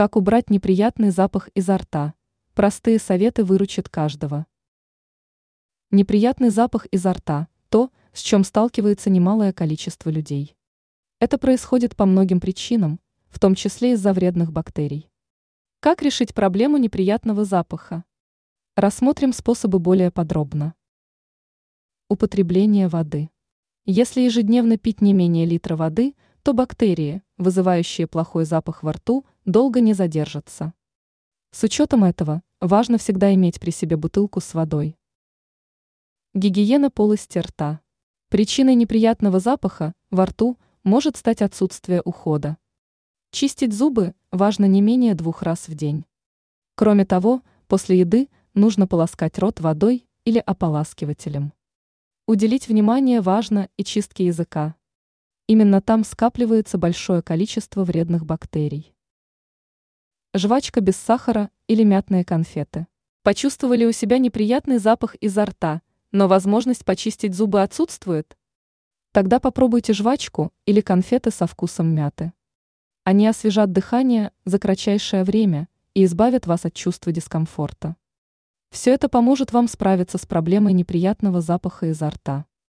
Как убрать неприятный запах изо рта? Простые советы выручат каждого. Неприятный запах изо рта – то, с чем сталкивается немалое количество людей. Это происходит по многим причинам, в том числе из-за вредных бактерий. Как решить проблему неприятного запаха? Рассмотрим способы более подробно. Употребление воды. Если ежедневно пить не менее литра воды, то бактерии, вызывающие плохой запах во рту, долго не задержатся. С учетом этого, важно всегда иметь при себе бутылку с водой. Гигиена полости рта. Причиной неприятного запаха во рту может стать отсутствие ухода. Чистить зубы важно не менее двух раз в день. Кроме того, после еды нужно полоскать рот водой или ополаскивателем. Уделить внимание важно и чистке языка. Именно там скапливается большое количество вредных бактерий. Жвачка без сахара или мятные конфеты. Почувствовали у себя неприятный запах изо рта, но возможность почистить зубы отсутствует? Тогда попробуйте жвачку или конфеты со вкусом мяты. Они освежат дыхание за кратчайшее время и избавят вас от чувства дискомфорта. Все это поможет вам справиться с проблемой неприятного запаха изо рта.